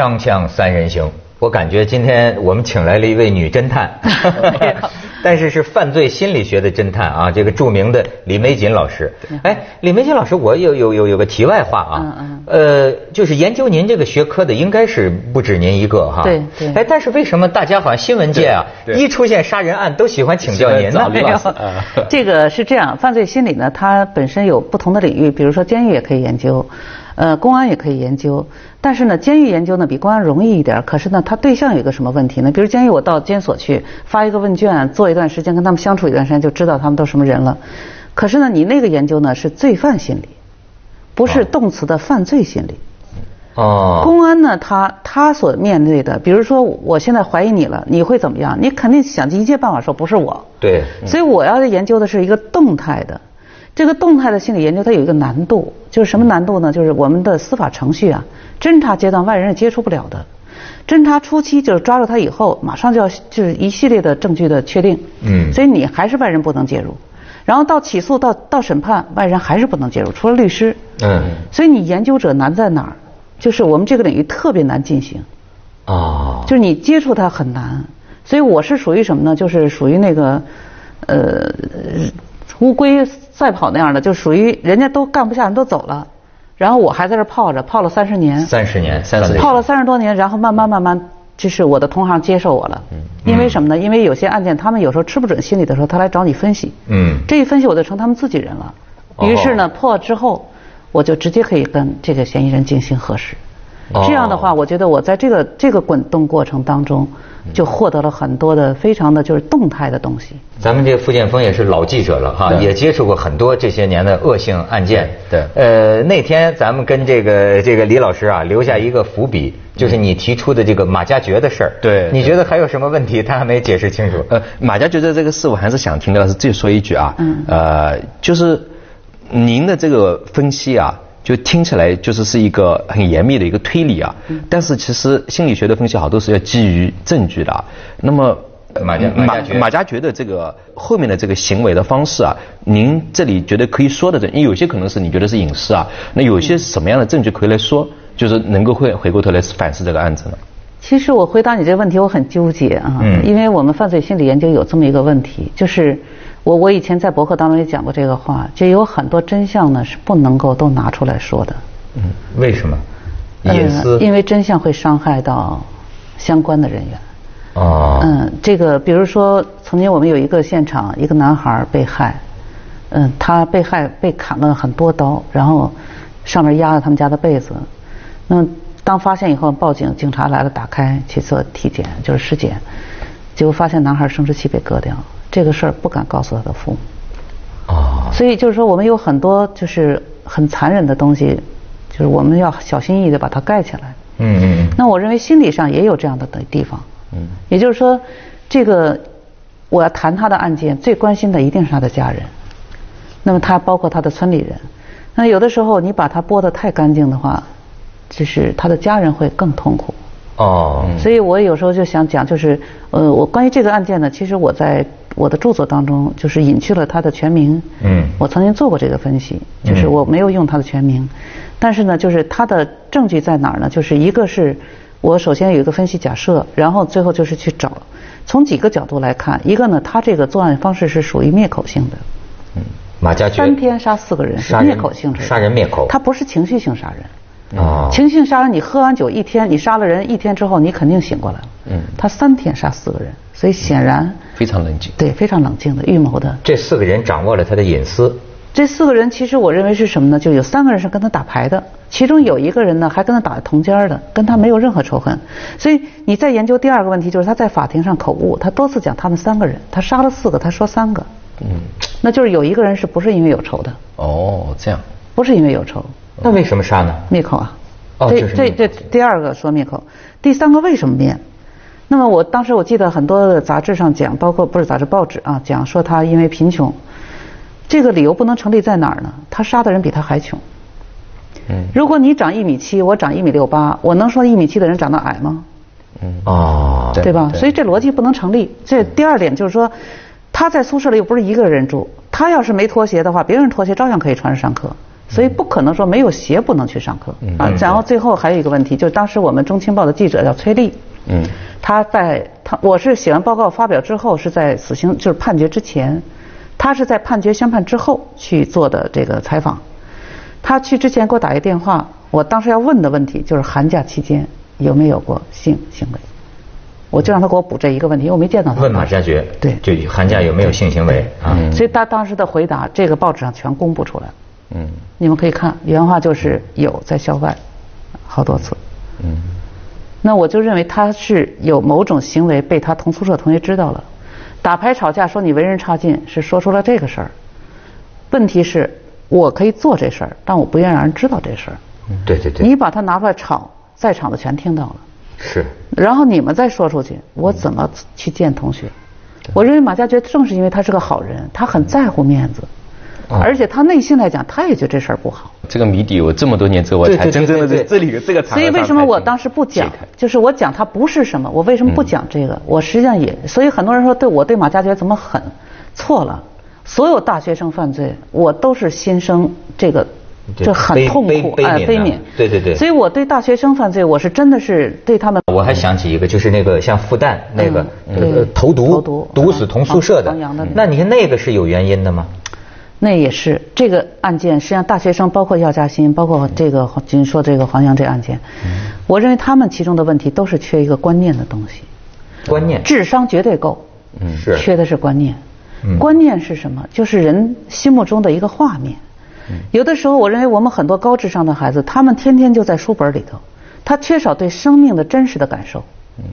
锵锵三人行，我感觉今天我们请来了一位女侦探，但是是犯罪心理学的侦探啊，这个著名的李玫瑾老师。哎，李玫瑾老师，我有有有有个题外话啊，呃，就是研究您这个学科的应该是不止您一个哈。对对。哎，但是为什么大家好像新闻界啊，一出现杀人案都喜欢请教您呢？这个是这样，犯罪心理呢，它本身有不同的领域，比如说监狱也可以研究。呃，公安也可以研究，但是呢，监狱研究呢比公安容易一点。可是呢，它对象有一个什么问题呢？比如监狱，我到监所去发一个问卷，做一段时间，跟他们相处一段时间，就知道他们都什么人了。可是呢，你那个研究呢是罪犯心理，不是动词的犯罪心理。哦。公安呢，他他所面对的，比如说我现在怀疑你了，你会怎么样？你肯定想尽一切办法说不是我。对。所以我要研究的是一个动态的。这个动态的心理研究，它有一个难度，就是什么难度呢？就是我们的司法程序啊，侦查阶段外人是接触不了的。侦查初期就是抓住他以后，马上就要就是一系列的证据的确定。嗯。所以你还是外人不能介入，然后到起诉到到审判，外人还是不能介入，除了律师。嗯。所以你研究者难在哪儿？就是我们这个领域特别难进行。哦。就是你接触他很难，所以我是属于什么呢？就是属于那个，呃。乌龟赛跑那样的，就属于人家都干不下，人都走了，然后我还在这泡着，泡了三十年。三十年，三十年。泡了三十多年，然后慢慢慢慢，就是我的同行接受我了。嗯。因为什么呢？因为有些案件，他们有时候吃不准心理的时候，他来找你分析。嗯。这一分析，我就成他们自己人了。于是呢，破了之后，我就直接可以跟这个嫌疑人进行核实。这样的话，我觉得我在这个这个滚动过程当中。就获得了很多的非常的就是动态的东西。咱们这个傅建峰也是老记者了哈，也接触过很多这些年的恶性案件。对。呃，那天咱们跟这个这个李老师啊留下一个伏笔，就是你提出的这个马加爵的事儿。对。你觉得还有什么问题？他还没解释清楚。呃，马加爵的这个事，我还是想听的是再说一句啊。嗯。呃，就是您的这个分析啊。就听起来就是是一个很严密的一个推理啊，但是其实心理学的分析好多是要基于证据的。那么马马马加爵的这个后面的这个行为的方式啊，您这里觉得可以说的，因为有些可能是你觉得是隐私啊，那有些什么样的证据可以来说，就是能够会回过头来反思这个案子呢？其实我回答你这个问题，我很纠结啊，因为我们犯罪心理研究有这么一个问题，就是。我我以前在博客当中也讲过这个话，就有很多真相呢是不能够都拿出来说的。嗯，为什么？隐私？因为真相会伤害到相关的人员。哦。嗯，这个比如说，曾经我们有一个现场，一个男孩被害，嗯，他被害被砍了很多刀，然后上面压了他们家的被子。那当发现以后，报警，警察来了，打开去做体检，就是尸检，结果发现男孩生殖器被割掉。这个事儿不敢告诉他的父母，哦，所以就是说，我们有很多就是很残忍的东西，就是我们要小心翼翼的把它盖起来。嗯嗯。那我认为心理上也有这样的的地方。嗯。也就是说，这个我要谈他的案件，最关心的一定是他的家人。那么他包括他的村里人。那有的时候你把他剥得太干净的话，就是他的家人会更痛苦。哦。所以我有时候就想讲，就是呃，我关于这个案件呢，其实我在。我的著作当中就是隐去了他的全名。嗯。我曾经做过这个分析，就是我没有用他的全名，但是呢，就是他的证据在哪儿呢？就是一个是我首先有一个分析假设，然后最后就是去找，从几个角度来看，一个呢，他这个作案方式是属于灭口性的。嗯。马家三天杀四个人是灭口性质。杀人灭口。他不是情绪性杀人。哦。情绪性杀人，你喝完酒一天，你杀了人一天之后，你肯定醒过来了。嗯。他三天杀四个人。所以显然非常冷静，对，非常冷静的预谋的。这四个人掌握了他的隐私。这四个人其实我认为是什么呢？就有三个人是跟他打牌的，其中有一个人呢还跟他打同间的，跟他没有任何仇恨。所以你再研究第二个问题，就是他在法庭上口误，他多次讲他们三个人，他杀了四个，他说三个。嗯。那就是有一个人是不是因为有仇的？哦，这样。不是因为有仇。那为什么杀呢？灭口啊。哦，这这这第二个说灭口，第三个为什么灭？那么我当时我记得很多的杂志上讲，包括不是杂志报纸啊，讲说他因为贫穷，这个理由不能成立在哪儿呢？他杀的人比他还穷。嗯。如果你长一米七，我长一米六八，我能说一米七的人长得矮吗？嗯。哦。对吧？所以这逻辑不能成立。这第二点就是说，他在宿舍里又不是一个人住，他要是没脱鞋的话，别人脱鞋照样可以穿着上课。所以不可能说没有鞋不能去上课啊。然后最后还有一个问题，就是当时我们中青报的记者叫崔丽，嗯，他在他我是写完报告发表之后是在死刑就是判决之前，他是在判决宣判之后去做的这个采访。他去之前给我打一个电话，我当时要问的问题就是寒假期间有没有过性行为。我就让他给我补这一个问题，因为我没见到他。问马加爵，对，就寒假有没有性行为啊？所以他当时的回答，这个报纸上全公布出来了。嗯，你们可以看原话，就是有在校外，好多次。嗯，那我就认为他是有某种行为被他同宿舍同学知道了，打牌吵架说你为人差劲，是说出了这个事儿。问题是，我可以做这事儿，但我不愿意让人知道这事儿。对对对。你把他拿出来吵，在场的全听到了。是，然后你们再说出去，我怎么去见同学？我认为马家爵正是因为他是个好人，他很在乎面子，而且他内心来讲，他也觉得这事儿不好。这个谜底，我这么多年之后我才真正的在这里这个。所以为什么我当时不讲？就是我讲他不是什么，我为什么不讲这个？我实际上也，所以很多人说对我对马加爵怎么狠？错了，所有大学生犯罪，我都是心生这个。这很痛苦，哎，悲悯，对对对。所以我对大学生犯罪，我是真的是对他们。我还想起一个，就是那个像复旦那个投毒毒死同宿舍的，那你看那个是有原因的吗？那也是这个案件，实际上大学生包括药家鑫，包括这个您说这个黄洋这案件，我认为他们其中的问题都是缺一个观念的东西。观念。智商绝对够，嗯，是缺的是观念。观念是什么？就是人心目中的一个画面。有的时候，我认为我们很多高智商的孩子，他们天天就在书本里头，他缺少对生命的真实的感受。嗯，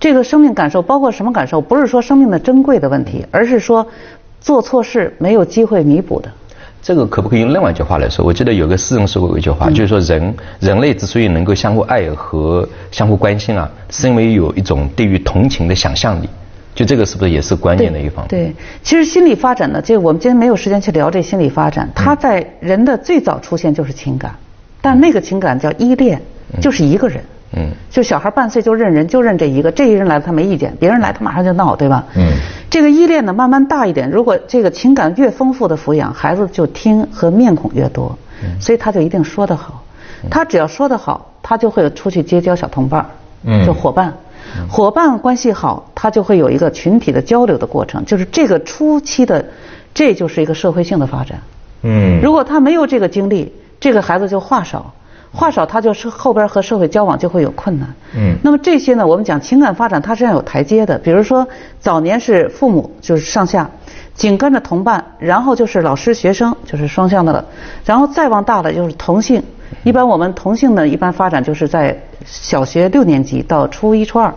这个生命感受包括什么感受？不是说生命的珍贵的问题，而是说做错事没有机会弥补的。这个可不可以用另外一句话来说？我记得有个诗人说过一句话，就是说人人类之所以能够相互爱和相互关心啊，是因为有一种对于同情的想象力。就这个是不是也是关键的一方面？对，其实心理发展呢，这我们今天没有时间去聊这心理发展。它在人的最早出现就是情感，但那个情感叫依恋，就是一个人。嗯。就小孩半岁就认人，就认这一个，这一人来了他没意见，别人来他马上就闹，对吧？嗯。这个依恋呢，慢慢大一点，如果这个情感越丰富的抚养，孩子就听和面孔越多，所以他就一定说得好。他只要说得好，他就会出去结交小同伴嗯。就伙伴。伙伴关系好，他就会有一个群体的交流的过程，就是这个初期的，这就是一个社会性的发展。嗯，如果他没有这个经历，这个孩子就话少，话少他就是后边和社会交往就会有困难。嗯，那么这些呢，我们讲情感发展，它是要有台阶的。比如说早年是父母就是上下，紧跟着同伴，然后就是老师学生就是双向的了，然后再往大了就是同性。一般我们同性呢，一般发展就是在小学六年级到初一、初二，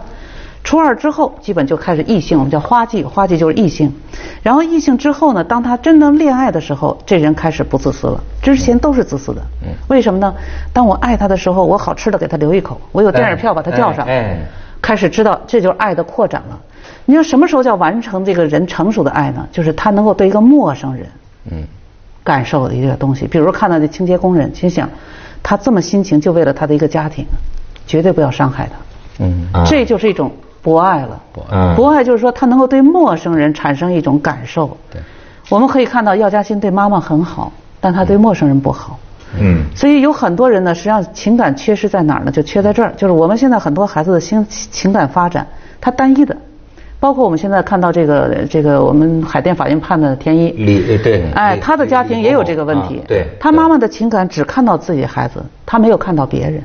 初二之后基本就开始异性，我们叫花季，花季就是异性。然后异性之后呢，当他真正恋爱的时候，这人开始不自私了，之前都是自私的。为什么呢？当我爱他的时候，我好吃的给他留一口，我有电影票把他叫上，开始知道这就是爱的扩展了。你说什么时候叫完成这个人成熟的爱呢？就是他能够对一个陌生人，嗯，感受的一个东西，比如看到这清洁工人，心想。他这么辛勤就为了他的一个家庭，绝对不要伤害他。嗯，这就是一种博爱了。博爱，博爱就是说他能够对陌生人产生一种感受。对，我们可以看到药家鑫对妈妈很好，但他对陌生人不好。嗯，所以有很多人呢，实际上情感缺失在哪儿呢？就缺在这儿，就是我们现在很多孩子的心情感发展，他单一的。包括我们现在看到这个这个我们海淀法院判的田一，李对，哎，他的家庭也有这个问题，对，他妈妈的情感只看到自己孩子，他没有看到别人，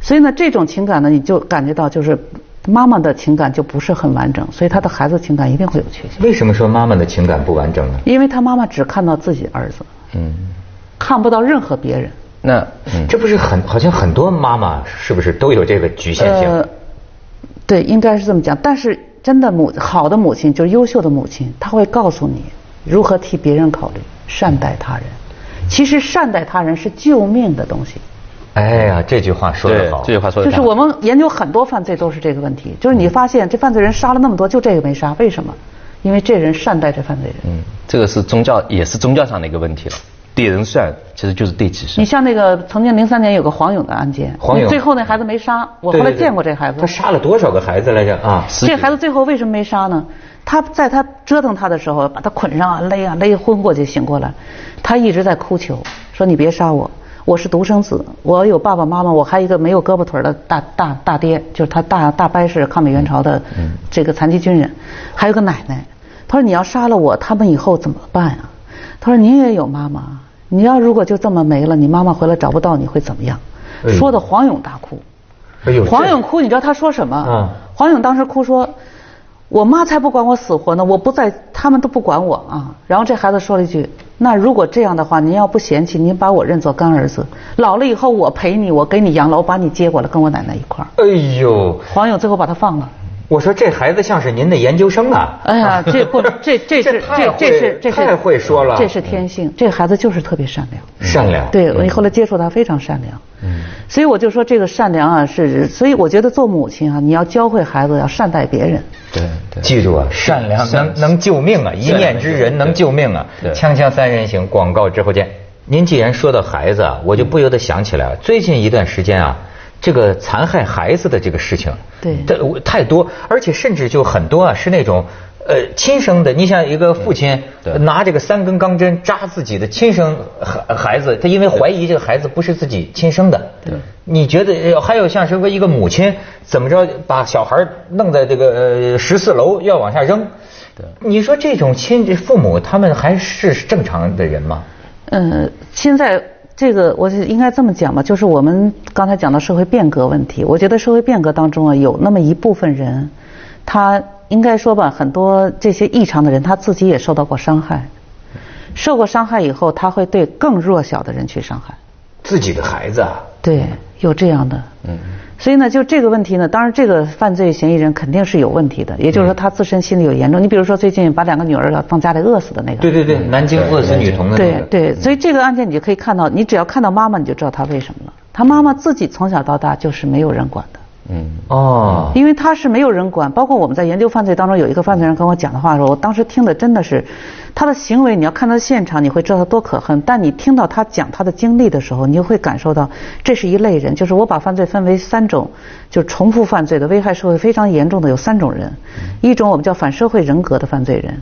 所以呢，这种情感呢，你就感觉到就是妈妈的情感就不是很完整，所以他的孩子情感一定会有缺陷。为什么说妈妈的情感不完整呢？因为他妈妈只看到自己儿子，嗯，看不到任何别人。那这不是很好像很多妈妈是不是都有这个局限性？呃，对，应该是这么讲，但是。真的母好的母亲就是优秀的母亲，她会告诉你如何替别人考虑，善待他人。其实善待他人是救命的东西。哎呀，这句话说得好，这句话说得好。就是我们研究很多犯罪都是这个问题，就是你发现这犯罪人杀了那么多，就这个没杀，为什么？因为这人善待这犯罪人。嗯，这个是宗教，也是宗教上的一个问题了。对人善，其实就是对己善。你像那个曾经零三年有个黄勇的案件，黄勇最后那孩子没杀，我后来见过这孩子。他杀了多少个孩子来着啊？这孩子最后为什么没杀呢？他在他折腾他的时候，把他捆上啊，勒啊勒昏过去，醒过来，他一直在哭求，说你别杀我，我是独生子，我有爸爸妈妈，我还有一个没有胳膊腿的大大大爹，就是他大大伯是抗美援朝的这个残疾军人，还有个奶奶。他说你要杀了我，他们以后怎么办啊？他说你也有妈妈，你要如果就这么没了，你妈妈回来找不到你会怎么样？说的黄勇大哭。哎，黄勇哭，你知道他说什么？黄勇当时哭说。我妈才不管我死活呢，我不在，他们都不管我啊。然后这孩子说了一句：“那如果这样的话，您要不嫌弃，您把我认作干儿子，老了以后我陪你，我给你养老，我把你接过来跟我奶奶一块儿。”哎呦，黄勇最后把他放了。我说这孩子像是您的研究生啊！哎呀，这不，这这是这这是这是太会说了，这是天性。这孩子就是特别善良，善良。对，我后来接触他非常善良。嗯，所以我就说这个善良啊，是所以我觉得做母亲啊，你要教会孩子要善待别人。对对，记住啊，善良能能救命啊，一念之仁能救命啊。锵锵三人行，广告之后见。您既然说到孩子啊，我就不由得想起来，最近一段时间啊。这个残害孩子的这个事情，对，太多，而且甚至就很多啊，是那种呃亲生的。你像一个父亲拿这个三根钢针扎自己的亲生孩孩子，他因为怀疑这个孩子不是自己亲生的。对，你觉得还有像什么一个母亲怎么着把小孩弄在这个呃十四楼要往下扔？对，你说这种亲父母他们还是正常的人吗？嗯，现在。这个我应该这么讲吧，就是我们刚才讲到社会变革问题，我觉得社会变革当中啊，有那么一部分人，他应该说吧，很多这些异常的人，他自己也受到过伤害，受过伤害以后，他会对更弱小的人去伤害，自己的孩子啊，对，有这样的，嗯。所以呢，就这个问题呢，当然这个犯罪嫌疑人肯定是有问题的，也就是说他自身心理有严重。你比如说最近把两个女儿放家里饿死的那个。对对对，南京饿死女童的。那个对对，所以这个案件你就可以看到，你只要看到妈妈，你就知道她为什么了。她妈妈自己从小到大就是没有人管的。嗯哦，因为他是没有人管，包括我们在研究犯罪当中，有一个犯罪人跟我讲的话的时候，我当时听的真的是，他的行为你要看到现场，你会知道他多可恨。但你听到他讲他的经历的时候，你就会感受到这是一类人，就是我把犯罪分为三种，就是重复犯罪的、危害社会非常严重的有三种人，一种我们叫反社会人格的犯罪人，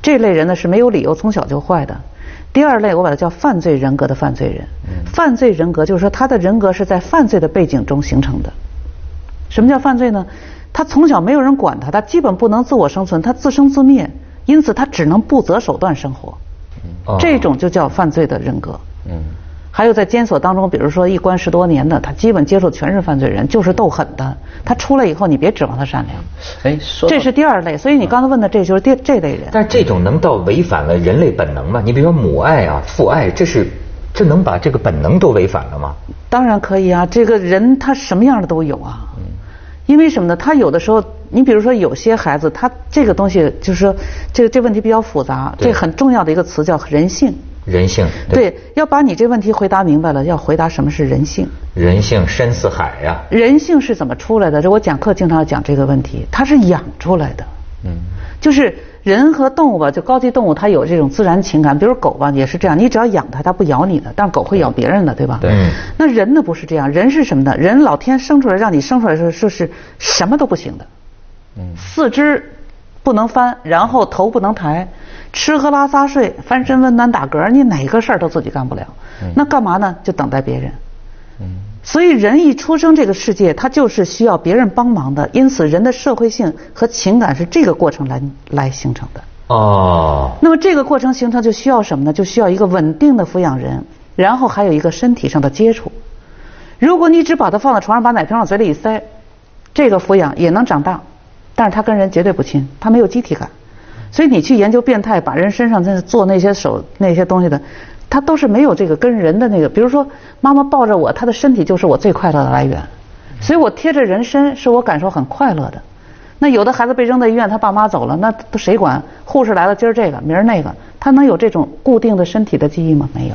这类人呢是没有理由从小就坏的；第二类我把它叫犯罪人格的犯罪人，犯罪人格就是说他的人格是在犯罪的背景中形成的。什么叫犯罪呢？他从小没有人管他，他基本不能自我生存，他自生自灭，因此他只能不择手段生活。这种就叫犯罪的人格。嗯。还有在监所当中，比如说一关十多年的，他基本接触全是犯罪人，就是斗狠的。他出来以后，你别指望他善良。哎，这是第二类。所以你刚才问的，这就是第这类人。但是这种能到违反了人类本能吗？你比如说母爱啊、父爱，这是。这能把这个本能都违反了吗？当然可以啊！这个人他什么样的都有啊。嗯。因为什么呢？他有的时候，你比如说有些孩子，他这个东西就是说，这个这问题比较复杂。这很重要的一个词叫人性。人性。对，要把你这问题回答明白了，要回答什么是人性。人性深似海呀。人性是怎么出来的？这我讲课经常要讲这个问题，它是养出来的。嗯。就是。人和动物吧，就高级动物，它有这种自然情感。比如狗吧，也是这样。你只要养它，它不咬你的，但是狗会咬别人的，对吧？对。那人呢不是这样，人是什么呢？人老天生出来让你生出来是就是什么都不行的。嗯。四肢不能翻，然后头不能抬，吃喝拉撒睡，翻身温暖打嗝，你哪个事儿都自己干不了。嗯。那干嘛呢？就等待别人。嗯。所以人一出生这个世界，他就是需要别人帮忙的。因此，人的社会性和情感是这个过程来来形成的。哦。那么这个过程形成就需要什么呢？就需要一个稳定的抚养人，然后还有一个身体上的接触。如果你只把它放在床上，把奶瓶往嘴里一塞，这个抚养也能长大，但是他跟人绝对不亲，他没有机体感。所以你去研究变态，把人身上在做那些手那些东西的。他都是没有这个跟人的那个，比如说妈妈抱着我，她的身体就是我最快乐的来源，所以我贴着人身是我感受很快乐的。那有的孩子被扔在医院，他爸妈走了，那都谁管？护士来了，今儿这个，明儿那个，他能有这种固定的身体的记忆吗？没有。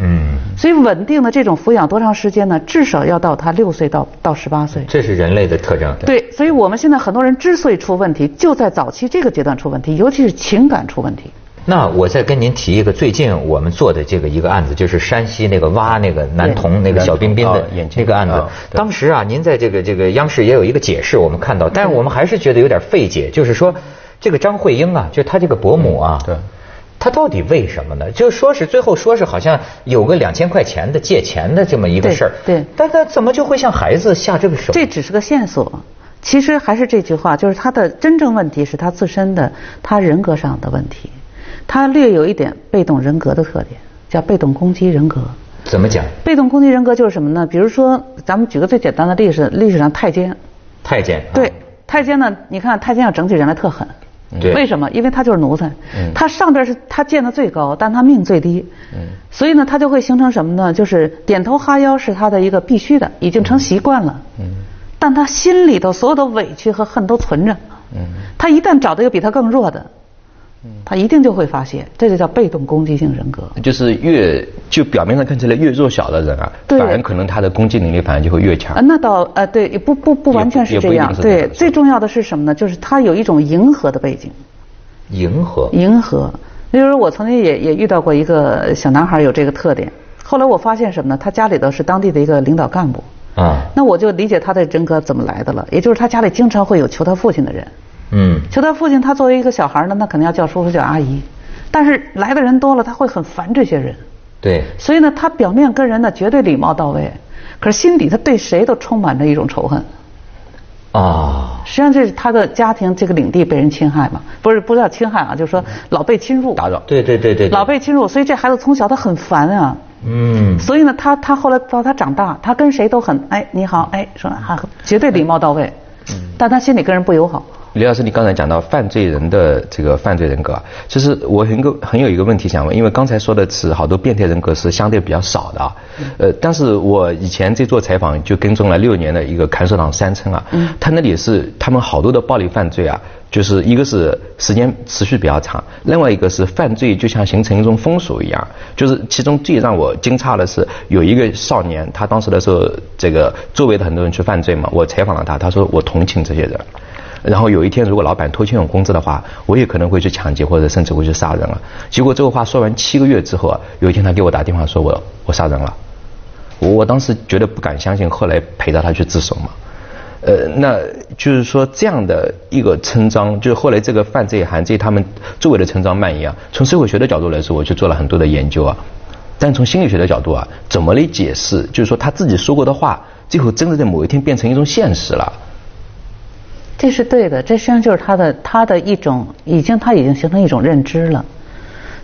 嗯。所以稳定的这种抚养多长时间呢？至少要到他六岁到到十八岁。这是人类的特征。对，所以我们现在很多人之所以出问题，就在早期这个阶段出问题，尤其是情感出问题。那我再跟您提一个最近我们做的这个一个案子，就是山西那个挖那个男童那个小彬彬的那个案子。当时啊，您在这个这个央视也有一个解释，我们看到，但是我们还是觉得有点费解，就是说这个张慧英啊，就她这个伯母啊，对，她到底为什么呢？就说是最后说是好像有个两千块钱的借钱的这么一个事儿，对，但她怎么就会向孩子下这个手？这只是个线索。其实还是这句话，就是他的真正问题是他自身的他人格上的问题，他略有一点被动人格的特点，叫被动攻击人格。怎么讲？被动攻击人格就是什么呢？比如说，咱们举个最简单的例子，历史上太监。太监。对，太监呢？你看太监要整起人来特狠。对。为什么？因为他就是奴才。嗯。他上边是他见的最高，但他命最低。嗯。所以呢，他就会形成什么呢？就是点头哈腰是他的一个必须的，已经成习惯了。嗯。但他心里头所有的委屈和恨都存着。嗯。他一旦找到一个比他更弱的，他一定就会发现，这就叫被动攻击性人格。就是越就表面上看起来越弱小的人啊，反而可能他的攻击能力反而就会越强。那倒呃对，不不不完全是这样。对，最重要的是什么呢？就是他有一种迎合的背景。迎合。迎合。例如我曾经也也遇到过一个小男孩有这个特点，后来我发现什么呢？他家里头是当地的一个领导干部。啊，那我就理解他的人格怎么来的了，也就是他家里经常会有求他父亲的人，嗯，求他父亲，他作为一个小孩呢，那肯定要叫叔叔叫阿姨，但是来的人多了，他会很烦这些人，对，所以呢，他表面跟人呢绝对礼貌到位，可是心底他对谁都充满着一种仇恨，啊，实际上这是他的家庭这个领地被人侵害嘛，不是不叫侵害啊，就是说老被侵入，打扰，对对对对，老被侵入，所以这孩子从小他很烦啊。嗯，所以呢，他他后来到他长大，他跟谁都很哎你好哎说啊绝对礼貌到位，嗯，但他心里跟人不友好。李老师，你刚才讲到犯罪人的这个犯罪人格，其实我很个很有一个问题想问，因为刚才说的是好多变态人格是相对比较少的啊，呃，但是我以前在做采访就跟踪了六年的一个看守党三村啊，他那里是他们好多的暴力犯罪啊。就是一个是时间持续比较长，另外一个是犯罪就像形成一种风俗一样。就是其中最让我惊诧的是，有一个少年，他当时的时候，这个周围的很多人去犯罪嘛，我采访了他，他说我同情这些人。然后有一天如果老板拖欠我工资的话，我也可能会去抢劫或者甚至会去杀人了。结果这个话说完七个月之后啊，有一天他给我打电话说我我杀人了，我我当时觉得不敢相信，后来陪着他去自首嘛。呃，那就是说这样的一个成章，就是后来这个犯罪犯罪他们周围的成章蔓延啊。从社会学的角度来说，我去做了很多的研究啊。但从心理学的角度啊，怎么来解释？就是说他自己说过的话，最后真的在某一天变成一种现实了。这是对的，这实际上就是他的他的一种已经他已经形成一种认知了。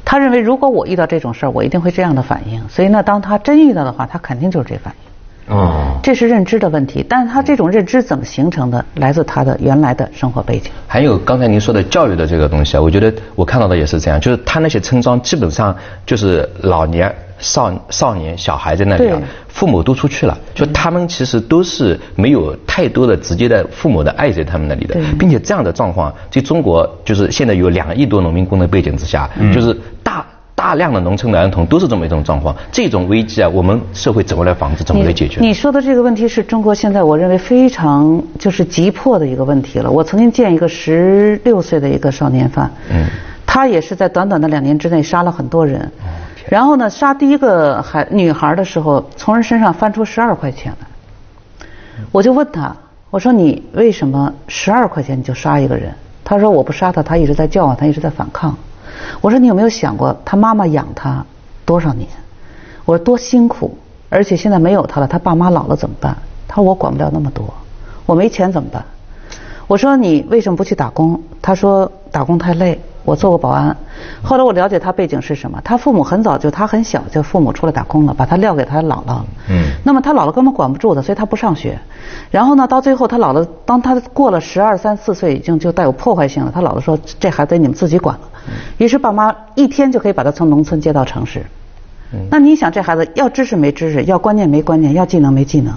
他认为如果我遇到这种事儿，我一定会这样的反应。所以呢，当他真遇到的话，他肯定就是这反应。哦，这是认知的问题，但是他这种认知怎么形成的？来自他的原来的生活背景。还有刚才您说的教育的这个东西啊，我觉得我看到的也是这样，就是他那些村庄基本上就是老年、少少年、小孩在那里啊，父母都出去了，就他们其实都是没有太多的直接的父母的爱在他们那里的，并且这样的状况在中国就是现在有两亿多农民工的背景之下，就是大。大量的农村的儿童都是这么一种状况，这种危机啊，我们社会怎么来防止，怎么来解决？你说的这个问题是中国现在我认为非常就是急迫的一个问题了。我曾经见一个十六岁的一个少年犯，嗯，他也是在短短的两年之内杀了很多人，然后呢，杀第一个孩女孩的时候，从人身上翻出十二块钱来，我就问他，我说你为什么十二块钱你就杀一个人？他说我不杀他，他一直在叫唤，他一直在反抗。我说你有没有想过他妈妈养他多少年？我说多辛苦，而且现在没有他了，他爸妈老了怎么办？他说我管不了那么多，我没钱怎么办？我说你为什么不去打工？他说打工太累。我做过保安，后来我了解他背景是什么。他父母很早就他很小就父母出来打工了，把他撂给他姥姥。嗯。那么他姥姥根本管不住他，所以他不上学。然后呢，到最后他姥姥当他过了十二三四岁，已经就带有破坏性了。他姥姥说：“这孩子你们自己管了。”于是爸妈一天就可以把他从农村接到城市。那你想，这孩子要知识没知识，要观念没观念，要技能没技能，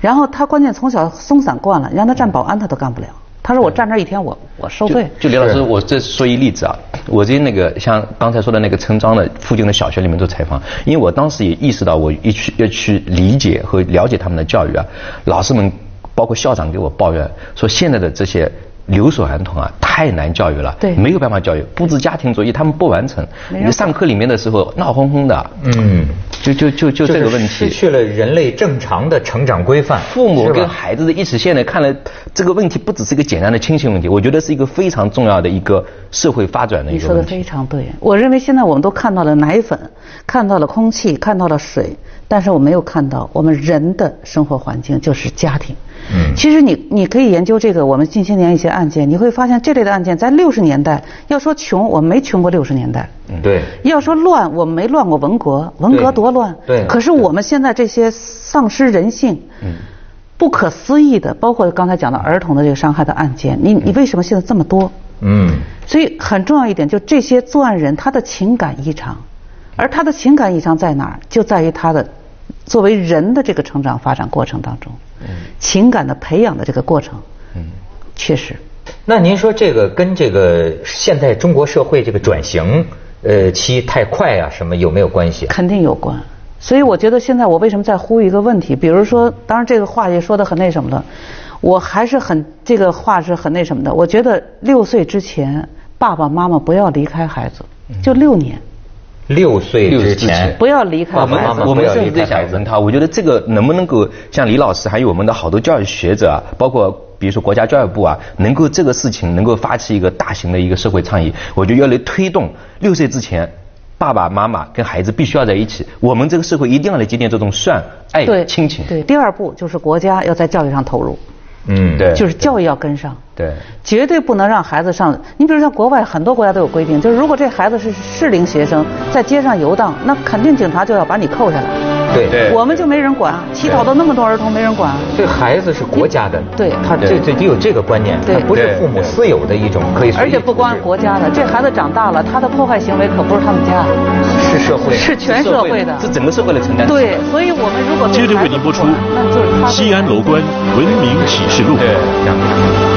然后他关键从小松散惯了，让他站保安他都干不了。他说：“我站这一天，我我受罪。”就李老师，我这说一例子啊，我在那个像刚才说的那个村庄的附近的小学里面做采访，因为我当时也意识到，我一去要去理解和了解他们的教育啊，老师们包括校长给我抱怨说，现在的这些留守儿童啊，太难教育了，对，没有办法教育，布置家庭作业他们不完成，你上课里面的时候闹哄哄的，嗯，就就就就这个问题，失去了人类正常的成长规范。父母跟孩子的意识，现在看来这个问题不只是一个简单的亲情问题，我觉得是一个非常重要的一个社会发展的一个问题。你说的非常对，我认为现在我们都看到了奶粉，看到了空气，看到了水，但是我没有看到我们人的生活环境就是家庭。嗯，其实你你可以研究这个我们近些年一些案件，你会发现这类的案件在六十年代要说穷，我们没穷过六十年代。嗯，对。要说乱，我们没乱过文革，文革多乱。对。可是我们现在这些丧失人性、嗯，不可思议的，包括刚才讲的儿童的这个伤害的案件，你你为什么现在这么多？嗯。所以很重要一点，就这些作案人他的情感异常，而他的情感异常在哪儿？就在于他的作为人的这个成长发展过程当中。情感的培养的这个过程，嗯，确实。那您说这个跟这个现在中国社会这个转型呃期太快啊，什么有没有关系？肯定有关。所以我觉得现在我为什么在呼吁一个问题？比如说，当然这个话也说的很那什么了，我还是很这个话是很那什么的。我觉得六岁之前，爸爸妈妈不要离开孩子，就六年。六岁之前不要离开我们我们甚至在想问他，我觉得这个能不能够像李老师还有我们的好多教育学者啊，包括比如说国家教育部啊，能够这个事情能够发起一个大型的一个社会倡议，我觉得要来推动六岁之前，爸爸妈妈跟孩子必须要在一起，我们这个社会一定要来积淀这种善爱亲情。对，第二步就是国家要在教育上投入。嗯，对，就是教育要跟上，对，绝对不能让孩子上。你比如像国外很多国家都有规定，就是如果这孩子是适龄学生，在街上游荡，那肯定警察就要把你扣下来。对对，我们就没人管，乞讨的那么多儿童没人管。这孩子是国家的，对，他这这得有这个观念，他不是父母私有的一种可以。而且不光国家的，这孩子长大了，他的破坏行为可不是他们家，是社会，是全社会的，是整个社会的承担。对，所以我们如果接着为您播出《西安楼观文明启示录》。对。